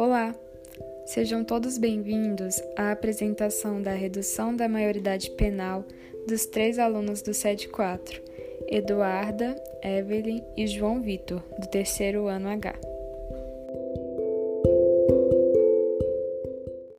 Olá! Sejam todos bem-vindos à apresentação da redução da maioridade penal dos três alunos do SED 4, Eduarda, Evelyn e João Vitor, do terceiro ano H.